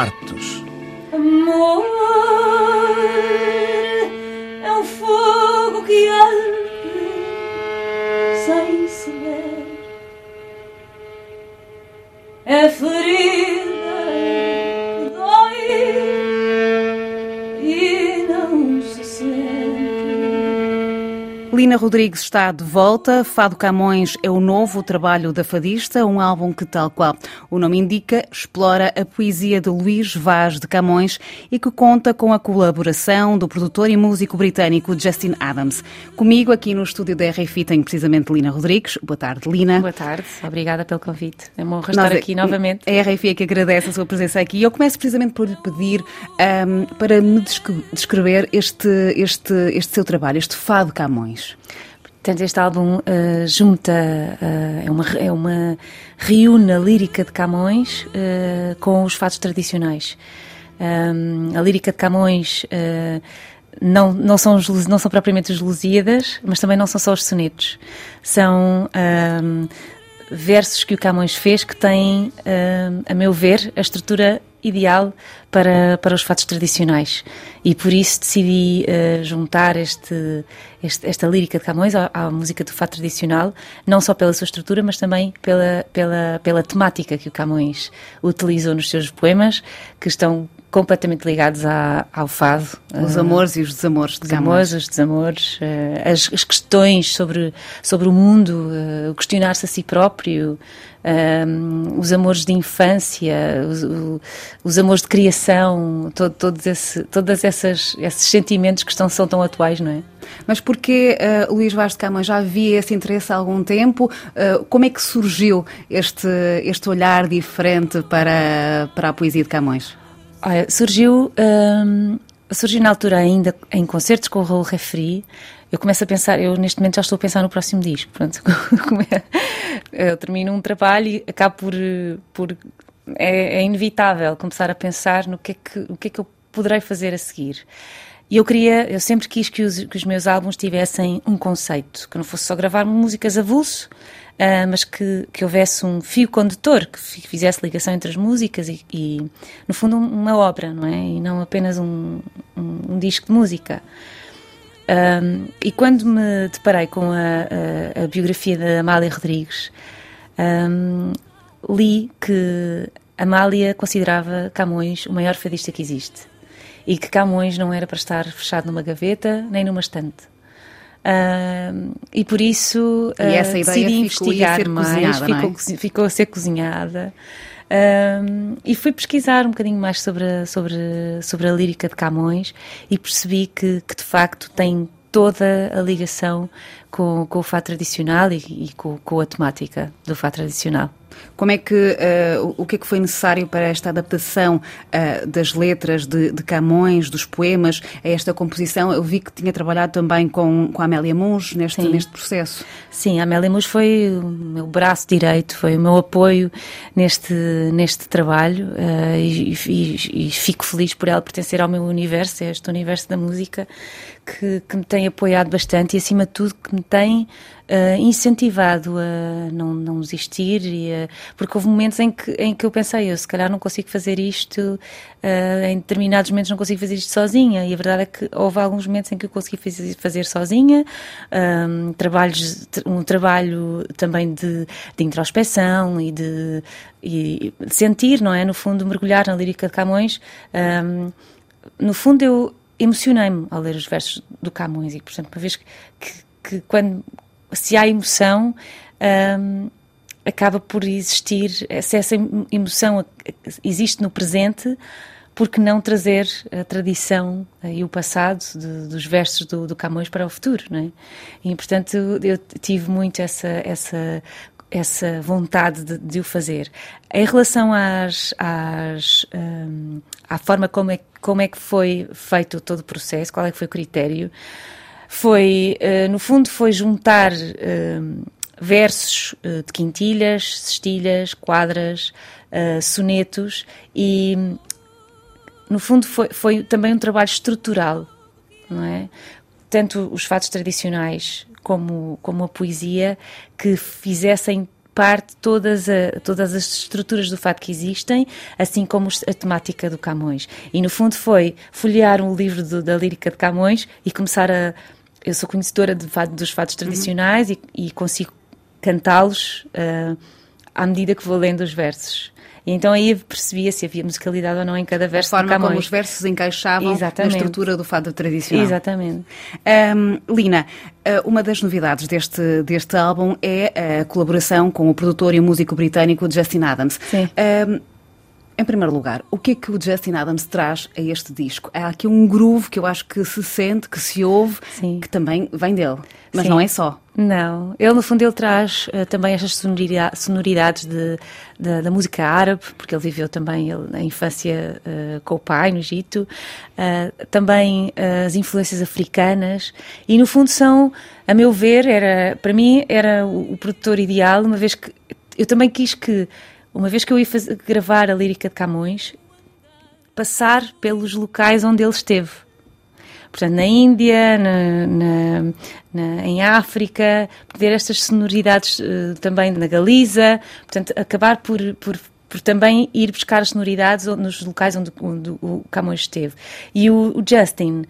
artes. Amor é um fogo que arde sem saber. É ferida Lina Rodrigues está de volta. Fado Camões é o novo trabalho da fadista, um álbum que, tal qual o nome indica, explora a poesia de Luís Vaz de Camões e que conta com a colaboração do produtor e músico britânico Justin Adams. Comigo aqui no estúdio da RFI tenho precisamente Lina Rodrigues. Boa tarde, Lina. Boa tarde, obrigada pelo convite. É uma honra estar aqui novamente. A RFI é que agradece a sua presença aqui. Eu começo precisamente por lhe pedir um, para me descrever este, este, este seu trabalho, este Fado Camões. Portanto, este álbum uh, junta, uh, é, uma, é uma reúne a lírica de Camões uh, com os fados tradicionais. Um, a lírica de Camões não, não, são os, não são propriamente os Lusíadas, mas também não são só os sonetos. São um, versos que o Camões fez que têm, um, a meu ver, a estrutura ideal para, para os fatos tradicionais. E por isso decidi uh, juntar este, este, esta lírica de Camões à, à, música do fato tradicional, não só pela sua estrutura, mas também pela, pela, pela temática que o Camões utilizou nos seus poemas, que estão completamente ligados à, ao fado. Os amores uh, e os desamores de Os amores, os desamores, uh, as, as, questões sobre, sobre o mundo, uh, questionar-se a si próprio, os amores de infância, os, os amores de criação, todo, todos esse, todas essas esses sentimentos que estão, são tão atuais, não é? Mas porquê uh, Luís Vaz de Camões já havia esse interesse há algum tempo? Uh, como é que surgiu este, este olhar diferente para, para a poesia de Camões? Olha, surgiu, um, surgiu na altura ainda em concertos com o Raul Refri. Eu começo a pensar, eu neste momento já estou a pensar no próximo disco. Pronto, eu termino um trabalho e acabo por. por é, é, inevitável começar a pensar no que, é que, o que é que eu poderei fazer a seguir. E eu queria, eu sempre quis que os, que os meus álbuns tivessem um conceito, que não fosse só gravar músicas avulso, uh, mas que, que houvesse um fio condutor, que fizesse ligação entre as músicas e, e no fundo, uma obra, não é? E não apenas um, um, um disco de música. Um, e quando me deparei com a, a, a biografia da Amália Rodrigues, um, li que Amália considerava Camões o maior fadista que existe e que Camões não era para estar fechado numa gaveta nem numa estante. Uh, e por isso uh, e essa ideia decidi investigar mais, ficou, é? ficou, a ser cozinhada. Uh, e fui pesquisar um bocadinho mais sobre, sobre, sobre a lírica de Camões e percebi que, que de facto tem toda a ligação com, com o fado tradicional e, e com, com a temática do fado tradicional. Como é que, uh, o que é que foi necessário para esta adaptação uh, das letras de, de, Camões, dos poemas, a esta composição? Eu vi que tinha trabalhado também com, com a Amélia Muns neste, neste processo. Sim, a Amélia Muns foi o meu braço direito, foi o meu apoio neste, neste trabalho uh, e, e, e, fico feliz por ela pertencer ao meu universo, a este universo da música que, que me tem apoiado bastante e, acima de tudo, que me tem uh, incentivado a não, não desistir, e porque houve momentos em que, em que eu pensei, eu se calhar não consigo fazer isto, uh, em determinados momentos não consigo fazer isto sozinha, e a verdade é que houve alguns momentos em que eu consegui fazer, sozinha, um, trabalhos, um trabalho também de, de introspeção e de, e sentir, não é? No fundo, mergulhar na lírica de Camões. Um, no fundo, eu emocionei-me ao ler os versos do Camões e, portanto, uma vez que, que, que quando se há emoção, um, acaba por existir, se essa emoção existe no presente, por que não trazer a tradição e o passado de, dos versos do, do, Camões para o futuro, não é? E, portanto, eu tive muito essa, essa, essa vontade de, de o fazer. Em relação às, às, um, à forma como é, como é que foi feito todo o processo, qual é que foi o critério, foi, uh, no fundo, foi juntar uh, versos uh, de quintilhas, cestilhas, quadras, sonetos e, no fundo, foi, foi também um trabalho estrutural, não é? Tanto os fatos tradicionais como, como a poesia que fizessem parte todas, a, todas as estruturas do fado que existem, assim como a temática do Camões. E no fundo foi folhear um livro do, da lírica de Camões e começar a. Eu sou conhecedora fado, dos fados tradicionais uhum. e, e, consigo cantá-los uh, à medida que vou lendo os versos. E então aí percebia se havia musicalidade ou não em cada verso. A forma como os versos encaixavam Exatamente. na estrutura do fado tradicional. Exatamente. Um, Lina, eh, uma das novidades deste, deste álbum é a colaboração com o produtor e o músico britânico Justin Adams. Sim. Um, em primeiro lugar, o que é que o Justin Adams traz a este disco? Há aqui um groove que eu acho que se sente, que se ouve, Sim. que também vem dele. Mas Sim. não é só. Não, ele no fundo ele traz uh, também estas sonoridades de, de, da música árabe, porque ele viveu também ele, a infância uh, com o pai no Egito, uh, também as influências africanas e no fundo são, a meu ver, era para mim era o, o produtor ideal, uma vez que eu também quis que uma vez que eu ia fazer, gravar a lírica de Camões, passar pelos locais onde ele esteve. Portanto, na Índia, na, na, na, em África, ver estas sonoridades uh, também na Galiza, portanto, acabar por, por, por, também ir buscar as sonoridades nos locais onde, onde o Camões esteve. E o, o Justin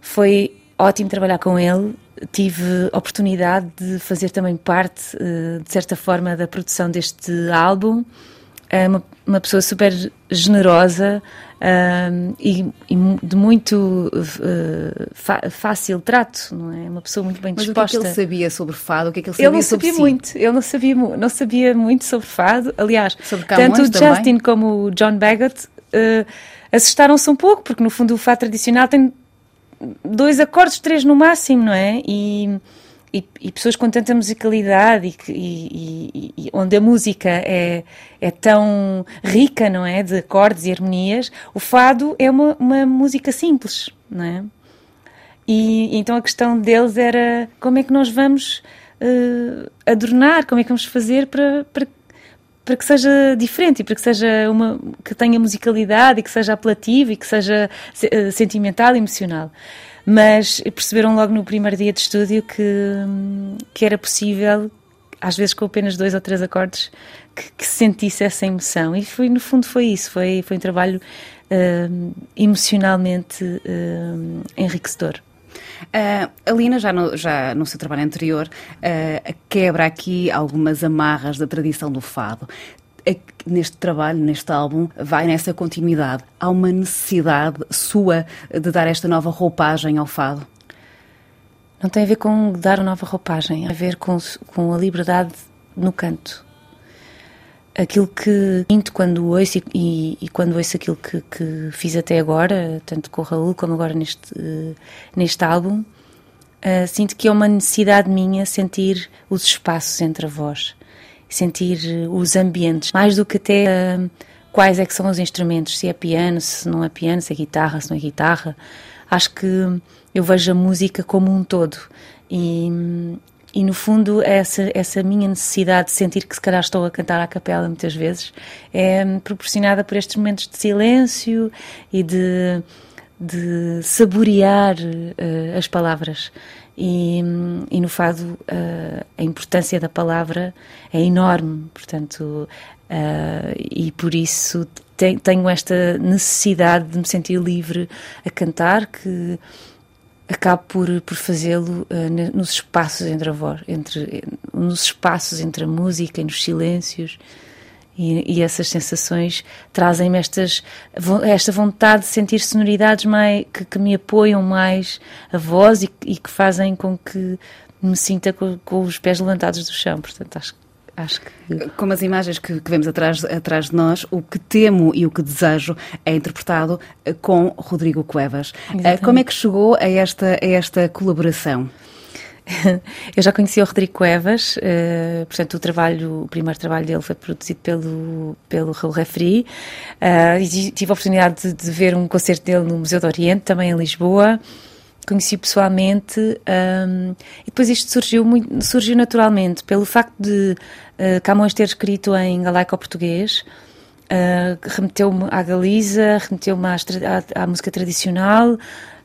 foi ótimo trabalhar com ele tive a oportunidade de fazer também parte, eh, de certa forma, da produção deste álbum. É uma, uma pessoa super generosa um, e, e, de muito uh, fácil trato, não é? Uma pessoa muito bem disposta. Mas o que, é que ele sabia sobre fado? O que é que ele sabia ele não sobre sabia si? muito. Ele não sabia, não sabia muito sobre fado. Aliás, sobre tanto o também? Justin como o John Baggott uh, assustaram-se um pouco, porque no fundo o fado tradicional tem dois acordes, três no máximo, não é? E, e, e pessoas com tanta musicalidade e, e, onde a música é, é tão rica, não é? De acordes e harmonias, o fado é uma, uma música simples, não é? E então a questão deles era como é que nós vamos uh, adornar, como é que vamos fazer para, para para que seja diferente e para que seja uma que tenha musicalidade e que seja apelativo e que seja uh, sentimental emocional. Mas perceberam logo no primeiro dia de estúdio que, que era possível, às vezes com apenas dois ou três acordes, que, que se sentisse essa emoção. E foi, no fundo foi isso, foi, foi um trabalho uh, emocionalmente uh, enriquecedor. Uh, a Lina, já no, já no seu trabalho anterior, uh, quebra aqui algumas amarras da tradição do fado neste trabalho, neste álbum, vai nessa continuidade. Há uma necessidade sua de dar esta nova roupagem ao fado? Não tem a ver com dar nova roupagem, tem a ver com, com a liberdade no canto aquilo que sinto quando ouço e, e, e, quando ouço aquilo que, que, fiz até agora, tanto com o Raul como agora neste, uh, neste álbum, uh, sinto que é uma necessidade minha sentir os espaços entre a voz, sentir uh, os ambientes, mais do que até quais é que são os instrumentos, se é piano, se não é piano, se é guitarra, se não é guitarra. Acho que eu vejo a música como um todo e, e no fundo essa essa minha necessidade de sentir que se calhar estou a cantar à capela muitas vezes é proporcionada por estes momentos de silêncio e de de saborear uh, as palavras. E, e no fado uh, a importância da palavra é enorme. Portanto uh, e por isso tenho esta necessidade de me sentir livre a cantar que acabo por, por fazê-lo uh, nos espaços entre a voz, entre, nos espaços entre a música e nos silêncios. E, e essas sensações trazem-me estas, esta vontade de sentir sonoridades mais, que, que me apoiam mais a voz e, e, que fazem com que me sinta com, com os pés levantados do chão. Portanto, acho que Acho que... Como as imagens que, que, vemos atrás, atrás de nós, o que temo e o que desejo é interpretado eh, com Rodrigo Cuevas. Eh, Exatamente. Como é que chegou a esta, a esta colaboração? Eu já conheci o Rodrigo Cuevas, uh, portanto o trabalho, o primeiro trabalho dele foi produzido pelo, pelo Raul Refri uh, e tive a oportunidade de, de, ver um concerto dele no Museu do Oriente, também em Lisboa conheci pessoalmente um, e depois isto surgiu, muito, surgiu naturalmente pelo facto de uh, Camões ter escrito em galaico-português uh, remeteu-me à Galiza, remeteu-me à, à, à, música tradicional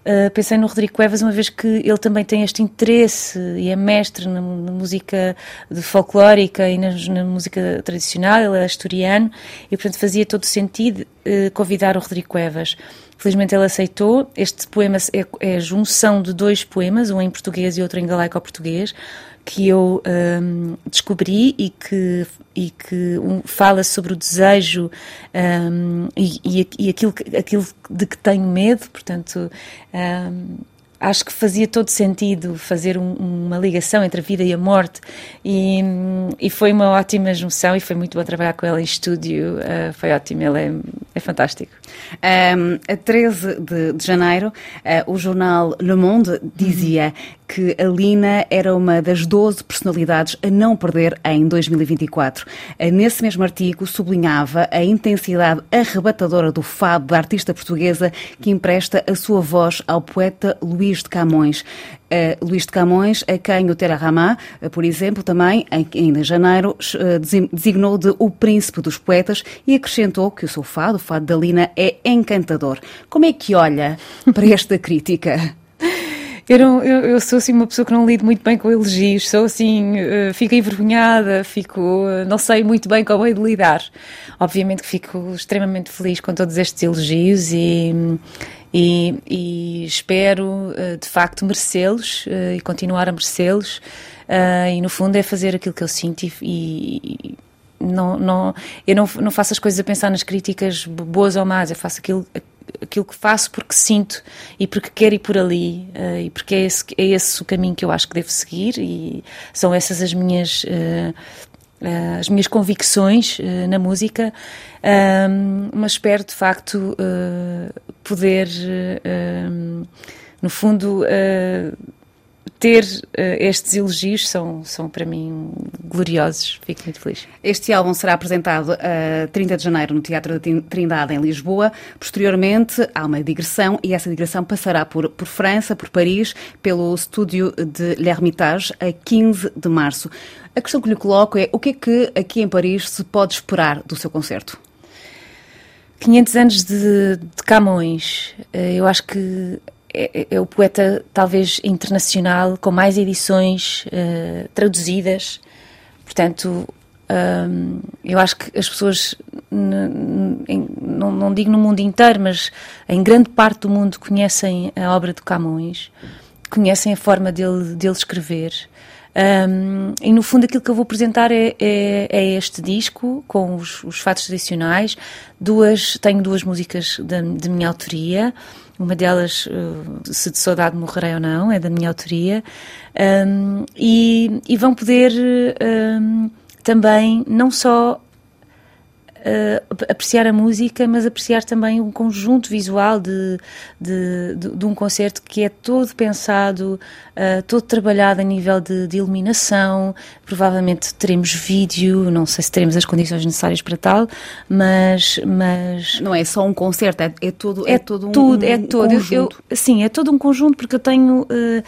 Uh, pensei no Rodrigo Cuevas, uma vez que ele também tem este interesse e é mestre na, na música folclórica e na, na, música tradicional, ele é asturiano, e portanto fazia todo sentido uh, convidar o Rodrigo Cuevas. Felizmente ele aceitou. Este poema é, é a junção de dois poemas, um em português e outro em galaico-português, que eu um, descobri e que, e que um, fala sobre o desejo um, e, e, aquilo, aquilo de que tenho medo, portanto. Um, acho que fazia todo sentido fazer um, uma ligação entre a vida e a morte e, e, foi uma ótima junção e foi muito bom trabalhar com ela em estúdio, uh, foi ótimo, ele é, é fantástico. Um, a 13 de, de janeiro, uh, o jornal Le Monde dizia uhum que a Lina era uma das 12 personalidades a não perder em 2024. Nesse mesmo artigo, sublinhava a intensidade arrebatadora do fado da artista portuguesa que empresta a sua voz ao poeta Luís de Camões. Uh, Luís de Camões, a quem o Terra uh, por exemplo, também, em, em janeiro, uh, designou de o príncipe dos poetas e acrescentou que o seu fado, o fado da Lina, é encantador. Como é que olha para esta crítica? Eu, não, eu, eu, sou assim uma pessoa que não lido muito bem com elogios, sou assim, uh, fico envergonhada, fico, uh, não sei muito bem como é de lidar. Obviamente que fico extremamente feliz com todos estes elogios e, e, e espero uh, de facto merecê-los e continuar a merecê-los. e no fundo é fazer aquilo que eu sinto e, e não, não, eu não, não faço as coisas a pensar nas críticas boas ou más, eu faço aquilo, aquilo que faço porque sinto e porque quero ir por ali uh, e porque é esse, é esse o caminho que eu acho que devo seguir e são essas as minhas uh, uh, as minhas convicções na música. Mas espero de facto poder no fundo ter uh, estes elogios são, são para mim gloriosos. Fico muito feliz. Este álbum será apresentado a uh, 30 de janeiro no Teatro da Trindade, em Lisboa. Posteriormente, há uma digressão e essa digressão passará por, por França, por Paris, pelo estúdio de L'Hermitage, a 15 de março. A questão que lhe coloco é o que é que aqui em Paris se pode esperar do seu concerto? 500 anos de, de Camões. Eh, eu acho que é, é, o poeta talvez internacional com mais edições uh, traduzidas. Portanto, um, eu acho que as pessoas, não, não, digo no mundo inteiro, mas em grande parte do mundo conhecem a obra de Camões, conhecem a forma dele, dele escrever. Um, e no fundo aquilo que eu vou apresentar é, é, é este disco com os, os fatos tradicionais. Duas, tenho duas músicas de, de minha autoria. Uma delas, uh, se de saudade morrerei ou não, é da minha autoria. Um, e, e, vão poder um, também não só uh, apreciar a música, mas apreciar também um conjunto visual de, de, de, de um concerto que é todo pensado, uh, todo trabalhado a nível de, de, iluminação. Provavelmente teremos vídeo, não sei se teremos as condições necessárias para tal, mas. mas não é só um concerto, é, é todo, é, é todo um, tudo, é um todo. conjunto. Eu, sim, é todo um conjunto, porque eu tenho. Uh,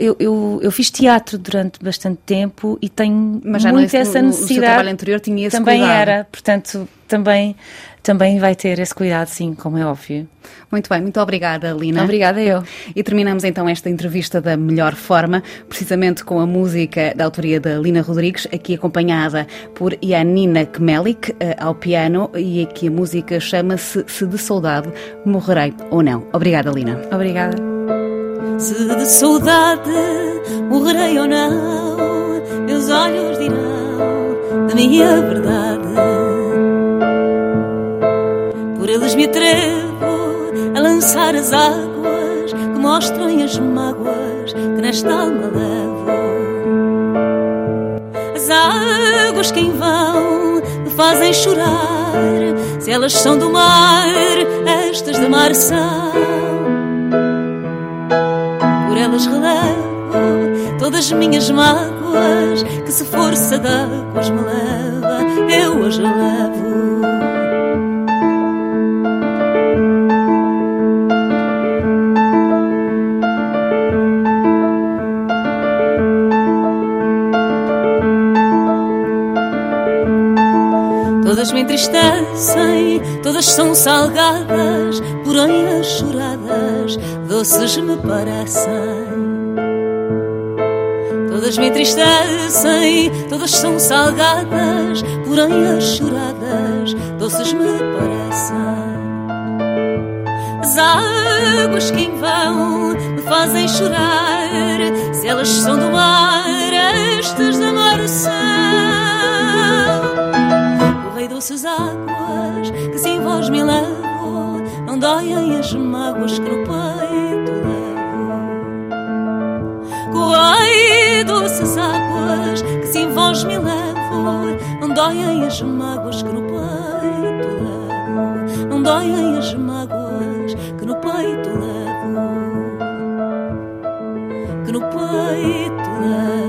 eu, eu, eu, fiz teatro durante bastante tempo e tenho Mas já muito essa necessidade. No, seu trabalho anterior tinha esse também cuidado. era, portanto, também, também vai ter esse cuidado, sim, como é óbvio. Muito bem, muito obrigada, Lina. Obrigada eu. E terminamos então esta entrevista da melhor forma, precisamente com a música da autoria da Lina Rodrigues, aqui acompanhada por Janina Kmelik eh, ao piano, e aqui a música chama-se Se de Saudade Morrerei ou Não. Obrigada, Lina. Obrigada. Se de saudade morrerei ou não, meus olhos dirão da minha verdade. Por eles me atrevo a lançar as águas que mostrem as mágoas que nesta alma levo. As águas que em vão me fazem chorar, se elas são do mar, estas de mar são elas relevo todas as minhas mágoas. Que se força d'águas me leva, eu as levo. Todas me entristecem, todas são salgadas, porém as choradas doces me parecem. Todas me entristecem, todas são salgadas, porém as choradas doces me parecem. As águas que em vão me fazem chorar, se elas são do mar, estas da mar são. Correi doces águas que sem vós me levo, não doem as mágoas que no peito levo. Vós me levo, doem as mágoas que no peito levo, doem as mágoas que no peito levo, que no peito levo.